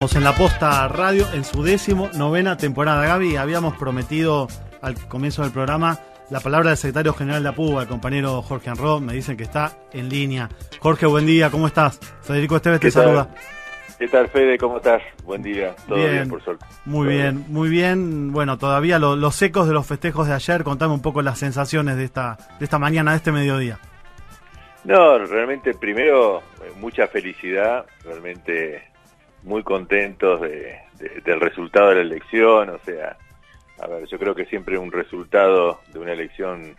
en la Posta Radio en su décimo novena temporada. Gaby, habíamos prometido al comienzo del programa la palabra del secretario general de APUBA, el compañero Jorge Anro, me dicen que está en línea. Jorge, buen día, ¿cómo estás? Federico Esteves te saluda. ¿Qué tal, Fede? ¿Cómo estás? Buen día. Todo bien, por suerte. Muy bien, muy bien. Bueno, todavía los ecos de los festejos de ayer, contame un poco las sensaciones de esta, de esta mañana, de este mediodía. No, realmente primero eh, mucha felicidad, realmente muy contentos de, del resultado de la elección, o sea, a ver, yo creo que siempre un resultado de una elección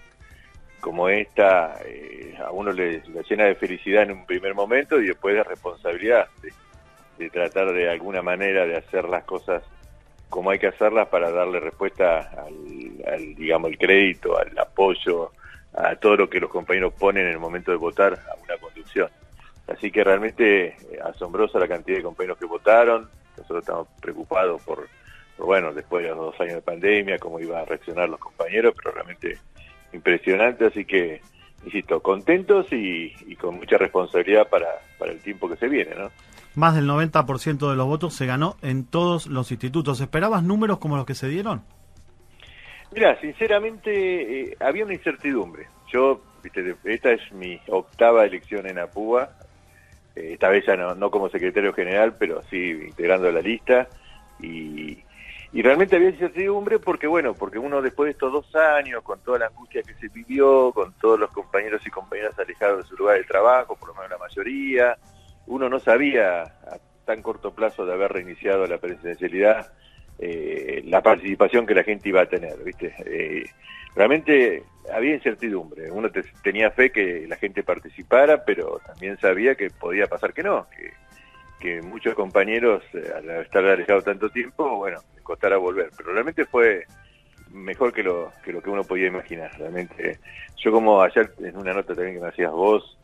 como esta eh, a uno le, llena de felicidad en un primer momento y después de responsabilidad de, tratar de alguna manera de hacer las cosas como hay que hacerlas para darle respuesta al, al, digamos el crédito, al apoyo, a todo lo que los compañeros ponen en el momento de votar a una conducción. Así que realmente eh, asombrosa la cantidad de compañeros que votaron. Nosotros estamos preocupados por, bueno, después de los dos años de pandemia, cómo iban a reaccionar los compañeros, pero realmente impresionante. Así que, insisto, contentos y, con mucha responsabilidad para, para el tiempo que se viene, ¿no? Más del 90% de los votos se ganó en todos los institutos. ¿Esperabas números como los que se dieron? Mira, sinceramente eh, había una incertidumbre. Yo, viste, esta es mi octava elección en APUA, eh, esta vez ya no, como secretario general, pero sí integrando la lista. Y, realmente había incertidumbre porque, bueno, porque uno después de estos dos años, con toda la angustia que se vivió, con todos los compañeros y compañeras alejados de su lugar de trabajo, por lo menos la mayoría, uno no sabía a tan corto plazo de haber reiniciado la presidencialidad eh, la participación que la gente iba a tener, ¿viste? Eh, realmente había incertidumbre. Uno tenía fe que la gente participara, pero también sabía que podía pasar que no, que, muchos compañeros, eh, al estar alejados tanto tiempo, bueno, costara volver. Pero realmente fue mejor que lo, que lo que uno podía imaginar. Realmente, yo como ayer en una nota también que me hacías vos,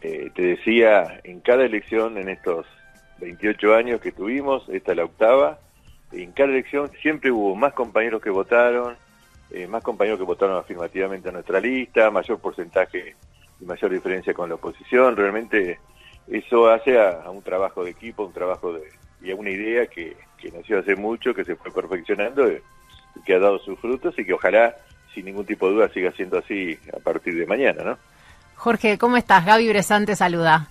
te decía, en cada elección en estos 28 años que tuvimos, esta es la octava, en cada elección siempre hubo más compañeros que votaron, eh, más compañeros que votaron afirmativamente a nuestra lista, mayor porcentaje y mayor diferencia con la oposición. Realmente eso hace a, un trabajo de equipo, un trabajo de, y a una idea que, que nació hace mucho, que se fue perfeccionando y que ha dado sus frutos y que ojalá, sin ningún tipo de duda, siga siendo así a partir de mañana, ¿no? Jorge, ¿cómo estás? Gaby Bresante saluda.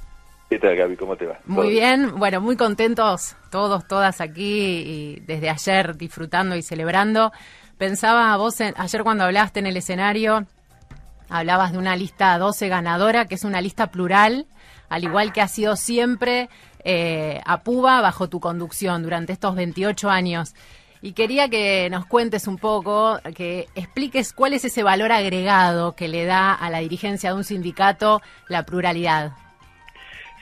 ¿Qué tal, Gaby? ¿Cómo te va? Muy bien, bueno, muy contentos todos, todas aquí y desde ayer disfrutando y celebrando. Pensaba vos ayer cuando hablaste en el escenario, hablabas de una lista 12 ganadora, que es una lista plural, al igual que ha sido siempre eh, Puba bajo tu conducción durante estos 28 años. Y quería que nos cuentes un poco, que expliques cuál es ese valor agregado que le da a la dirigencia de un sindicato la pluralidad.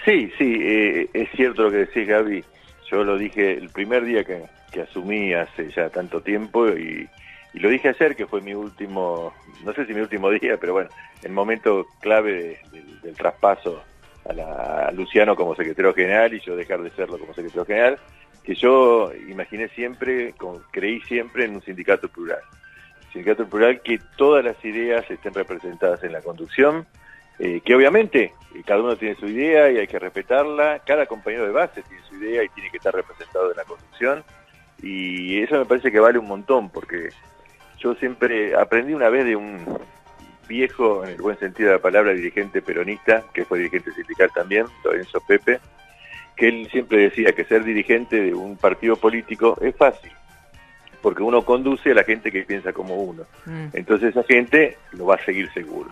Sí, sí, eh, es cierto lo que decís, Gaby. Yo lo dije el primer día que, asumí hace ya tanto tiempo y, lo dije ayer que fue mi último, no sé si mi último día, pero bueno, el momento clave del traspaso a, a, Luciano como secretario general y yo dejar de serlo como secretario general, que yo imaginé siempre, creí siempre en un sindicato plural. Sindicato plural que todas las ideas estén representadas en la conducción, eh, que obviamente eh, cada uno tiene su idea y hay que respetarla, cada compañero de base tiene su idea y tiene que estar representado en la conducción, y eso me parece que vale un montón, porque yo siempre aprendí una vez de un viejo, en el buen sentido de la palabra, dirigente peronista, que fue dirigente sindical también, Lorenzo Pepe, que él siempre decía que ser dirigente de un partido político es fácil, porque uno conduce a la gente que piensa como uno. Mm. Entonces esa gente lo va a seguir seguro.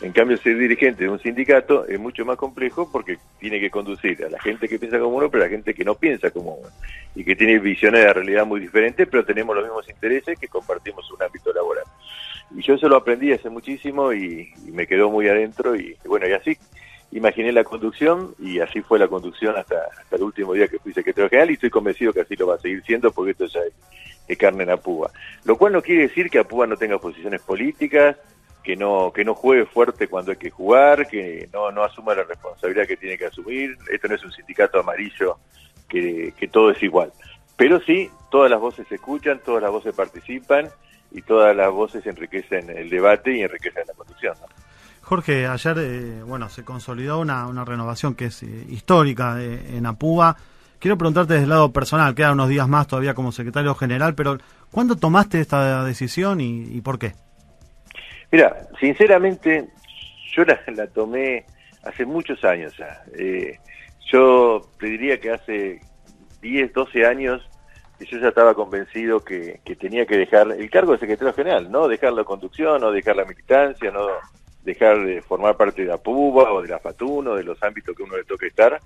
En cambio, ser dirigente de un sindicato es mucho más complejo porque tiene que conducir a la gente que piensa como uno, pero a la gente que no piensa como uno y que tiene visiones de la realidad muy diferentes, pero tenemos los mismos intereses que compartimos un ámbito laboral. Y yo eso lo aprendí hace muchísimo y, me quedó muy adentro y, bueno, y así imaginé la conducción y así fue la conducción hasta, hasta el último día que fui secretario general y estoy convencido que así lo va a seguir siendo porque esto ya es, carne en Apúa. Lo cual no quiere decir que Apúa no tenga posiciones políticas, que no que no juegue fuerte cuando hay que jugar, que no, no asuma la responsabilidad que tiene que asumir. Esto no es un sindicato amarillo que, que todo es igual. Pero sí, todas las voces se escuchan, todas las voces participan y todas las voces enriquecen el debate y enriquecen la conducción. Jorge, ayer eh, bueno se consolidó una, una renovación que es eh, histórica eh, en Apúa quiero preguntarte desde el lado personal, quedan unos días más todavía como secretario general, pero ¿cuándo tomaste esta decisión y, por qué? Mira, sinceramente, yo la, tomé hace muchos años ya. Eh, yo te diría que hace 10, 12 años yo ya estaba convencido que, tenía que dejar el cargo de secretario general, no dejar la conducción, no dejar la militancia, no dejar de formar parte de la PUBA o de la FATUNO, de los ámbitos que uno le toque estar,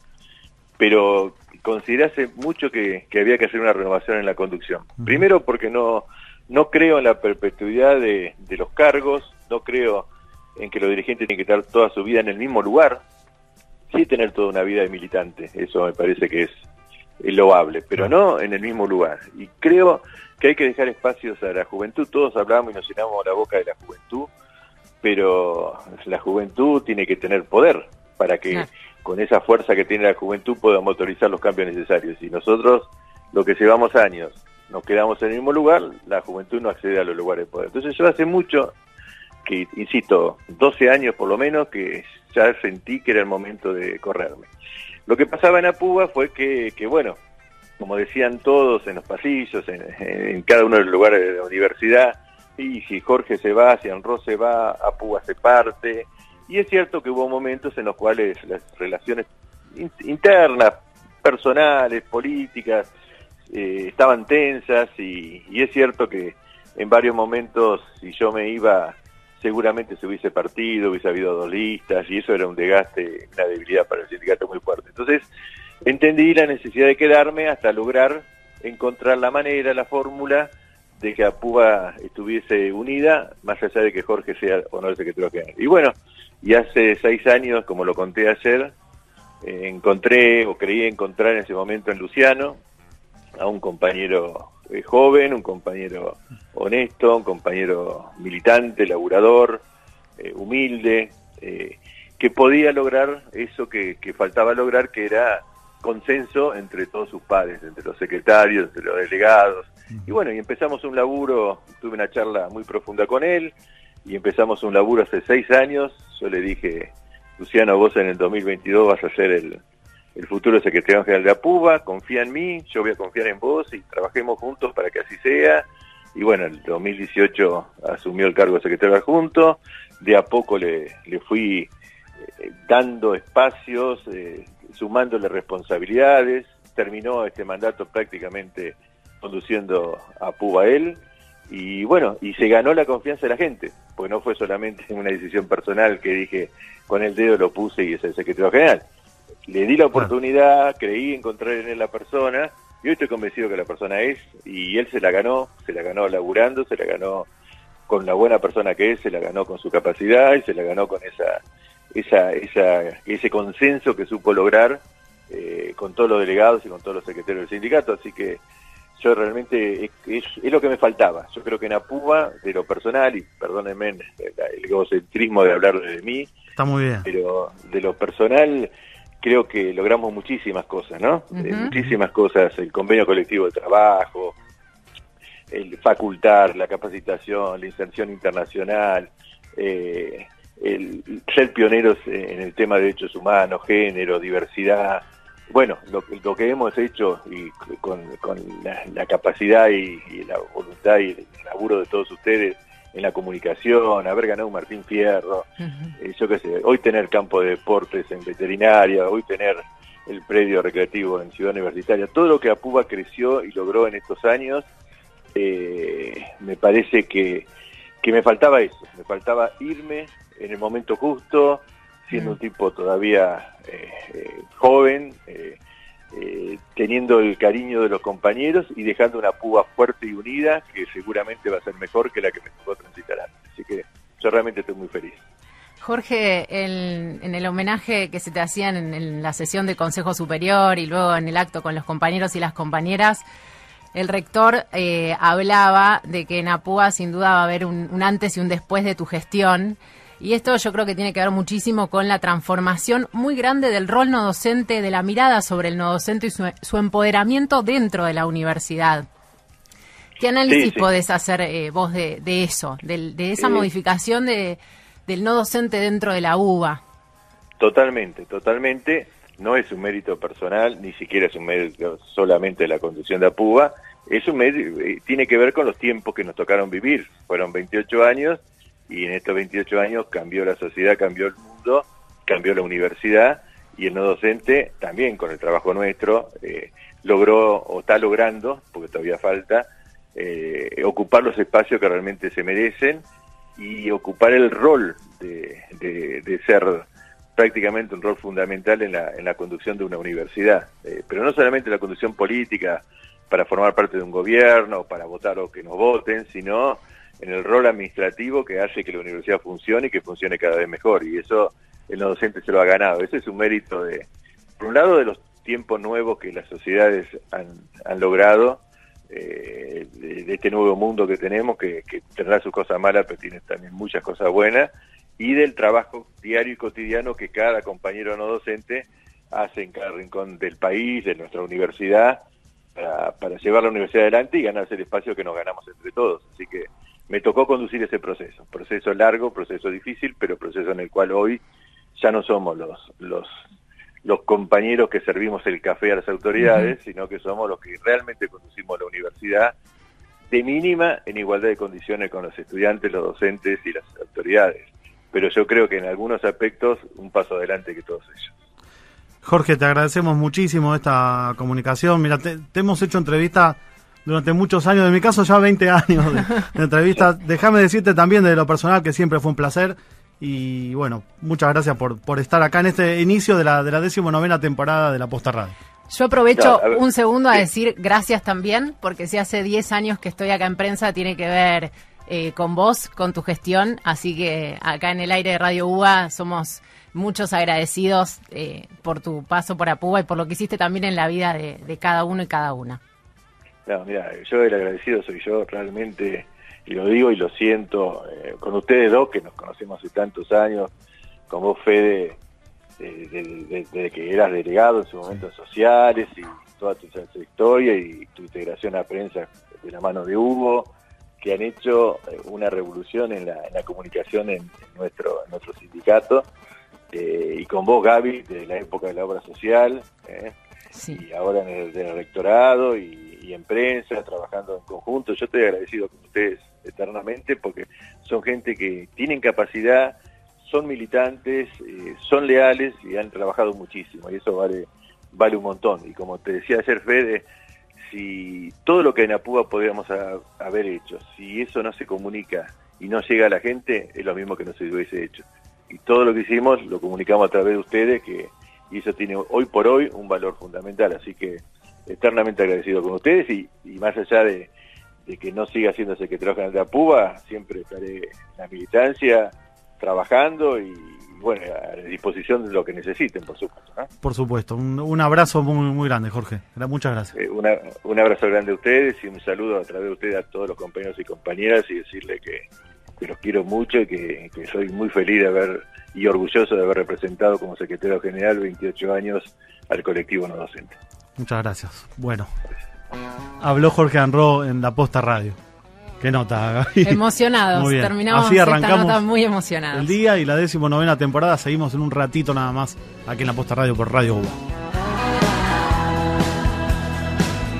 pero considerase mucho que, había que hacer una renovación en la conducción. Primero porque no, no creo en la perpetuidad de, de los cargos, no creo en que los dirigentes tienen que estar toda su vida en el mismo lugar, sí tener toda una vida de militante, eso me parece que es loable, pero no en el mismo lugar. Y creo que hay que dejar espacios a la juventud. Todos hablamos y nos llenamos la boca de la juventud, pero la juventud tiene que tener poder para que con esa fuerza que tiene la juventud pueda motorizar los cambios necesarios. Y nosotros, lo que llevamos años, nos quedamos en el mismo lugar, la juventud no accede a los lugares de poder. Entonces yo hace mucho que, insisto, 12 años por lo menos, que ya sentí que era el momento de correrme. Lo que pasaba en Apuba fue que, bueno, como decían todos en los pasillos, en, cada uno de los lugares de la universidad, y si Jorge se va, si Anro se va, Apuba se parte, y es cierto que hubo momentos en los cuales las relaciones internas, personales, políticas, eh, estaban tensas, y, y es cierto que en varios momentos, si yo me iba seguramente se hubiese partido, hubiese habido dos listas y eso era un desgaste, una debilidad para el sindicato muy fuerte. Entonces entendí la necesidad de quedarme hasta lograr encontrar la manera, la fórmula de que APUBA estuviese unida, más allá de que Jorge sea o no el secretario general. Y bueno, y hace seis años, como lo conté ayer, eh, encontré o creí encontrar en ese momento en Luciano a un compañero eh, joven, un compañero honesto, un compañero militante, laburador, eh, humilde, eh, que podía lograr eso que, faltaba lograr, que era consenso entre todos sus padres, entre los secretarios, entre los delegados. Y bueno, y empezamos un laburo, tuve una charla muy profunda con él, y empezamos un laburo hace seis años. Yo le dije, Luciano, vos en el 2022 vas a ser el, el futuro secretario general de APUBA, confía en mí, yo voy a confiar en vos y trabajemos juntos para que así sea. Y bueno, en el 2018 asumió el cargo de secretario adjunto, de a poco le, le fui eh, dando espacios, eh, sumándole responsabilidades, terminó este mandato prácticamente conduciendo a PUBA él, y bueno, y se ganó la confianza de la gente, pues no fue solamente una decisión personal que dije con el dedo lo puse y es el secretario general le di la oportunidad, creí encontrar en él la persona, y hoy estoy convencido que la persona es, y él se la ganó, se la ganó laburando, se la ganó con la buena persona que es, se la ganó con su capacidad y se la ganó con esa, esa, esa ese consenso que supo lograr eh, con todos los delegados y con todos los secretarios del sindicato, así que yo realmente es, lo que me faltaba. Yo creo que en Apúa, de lo personal, y perdónenme el, el egocentrismo de hablar de mí, Está muy bien. pero de lo personal creo que logramos muchísimas cosas, ¿no? Eh, muchísimas cosas, el convenio colectivo de trabajo, el facultar, la capacitación, la inserción internacional, eh, el ser pioneros en el tema de derechos humanos, género, diversidad. Bueno, lo, lo que hemos hecho y con, la, capacidad y, la voluntad y el laburo de todos ustedes en la comunicación, haber ganado un Martín Fierro, eh, yo qué sé, hoy tener campo de deportes en veterinaria, hoy tener el predio recreativo en Ciudad Universitaria, todo lo que Apuba creció y logró en estos años, eh, me parece que, que me faltaba eso, me faltaba irme en el momento justo, siendo un tipo todavía eh, joven, eh, teniendo el cariño de los compañeros y dejando una púa fuerte y unida que seguramente va a ser mejor que la que me tocó transitar antes. Así que yo realmente estoy muy feliz. Jorge, en el homenaje que se te hacían en, la sesión de Consejo Superior y luego en el acto con los compañeros y las compañeras, el rector eh, hablaba de que en Apúa sin duda va a haber un antes y un después de tu gestión y esto yo creo que tiene que ver muchísimo con la transformación muy grande del rol no docente, de la mirada sobre el no docente y su, empoderamiento dentro de la universidad. ¿Qué análisis podés hacer eh, vos de, eso, de, esa modificación de, del no docente dentro de la UBA? Totalmente, totalmente. no es un mérito personal, ni siquiera es un mérito solamente de la conducción de APUBA, es un mérito, eh, tiene que ver con los tiempos que nos tocaron vivir. Fueron 28 años y en estos 28 años cambió la sociedad, cambió el mundo, cambió la universidad y el no docente también con el trabajo nuestro eh, logró o está logrando, porque todavía falta, eh, ocupar los espacios que realmente se merecen y ocupar el rol de, de, ser prácticamente un rol fundamental en la, en la conducción de una universidad. Eh, pero no solamente la conducción política para formar parte de un gobierno, para votar o que nos voten, sino en el rol administrativo que hace que la universidad funcione y que funcione cada vez mejor. Y eso el docente se lo ha ganado. Ese es un mérito de, por un lado, de los tiempos nuevos que las sociedades han, han logrado, eh, de, este nuevo mundo que tenemos, que, que tendrá sus cosas malas, pero tiene también muchas cosas buenas, y del trabajo diario y cotidiano que cada compañero no docente hace en cada rincón del país, de nuestra universidad, para, para llevar la universidad adelante y ganarse el espacio que nos ganamos entre todos. Así que me tocó conducir ese proceso, proceso largo, proceso difícil, pero proceso en el cual hoy ya no somos los, los, los compañeros que servimos el café a las autoridades, sino que somos los que realmente conducimos la universidad de mínima en igualdad de condiciones con los estudiantes, los docentes y las autoridades. Pero yo creo que en algunos aspectos un paso adelante que todos ellos. Jorge, te agradecemos muchísimo esta comunicación. Mira, te, hemos hecho entrevista durante muchos años, en mi caso ya 20 años de, de entrevista. Déjame decirte también de lo personal que siempre fue un placer y bueno, muchas gracias por, por estar acá en este inicio de la, de la decimonovena temporada de la Posta Radio. Yo aprovecho un segundo a decir gracias también, porque si hace 10 años que estoy acá en prensa, tiene que ver eh, con vos, con tu gestión, así que acá en el aire de Radio UBA somos muchos agradecidos eh, por tu paso por Apuba y por lo que hiciste también en la vida de, de cada uno y cada una. No, mira, yo el agradecido soy yo, realmente y lo digo y lo siento eh, con ustedes dos, que nos conocemos hace tantos años, con vos, Fede, desde que eras delegado en sus momentos sociales y toda tu trayectoria y tu integración a prensa de la mano de Hugo, que han hecho eh, una revolución en la, en la comunicación en, nuestro, nuestro sindicato, eh, y con vos, Gaby, de la época de la obra social, y ahora en el, rectorado y, y, en prensa, trabajando en conjunto. Yo estoy agradecido con ustedes eternamente porque son gente que tienen capacidad, son militantes, eh, son leales y han trabajado muchísimo y eso vale, vale un montón. Y como te decía ayer Fede, si todo lo que en Apúa podríamos haber hecho, si eso no se comunica y no llega a la gente, es lo mismo que no se hubiese hecho. Y todo lo que hicimos lo comunicamos a través de ustedes, que y eso tiene hoy por hoy un valor fundamental. Así que eternamente agradecido con ustedes y más allá de, de que no siga siendo secretario general de APUBA, siempre estaré en la militancia trabajando y bueno, a disposición de lo que necesiten, por supuesto. Por supuesto, un, abrazo muy, muy grande, Jorge. Muchas gracias. Eh, un abrazo grande a ustedes y un saludo a través de ustedes a todos los compañeros y compañeras y decirle que, los quiero mucho y que, soy muy feliz de haber y orgulloso de haber representado como secretario general 28 años al colectivo no docente. Muchas gracias. Bueno. Habló Jorge Anro en la Posta Radio. Qué nota, Gaby. Emocionados. Terminamos Así arrancamos muy emocionados. El día y la novena temporada. Seguimos en un ratito nada más aquí en la Posta Radio por Radio UBA.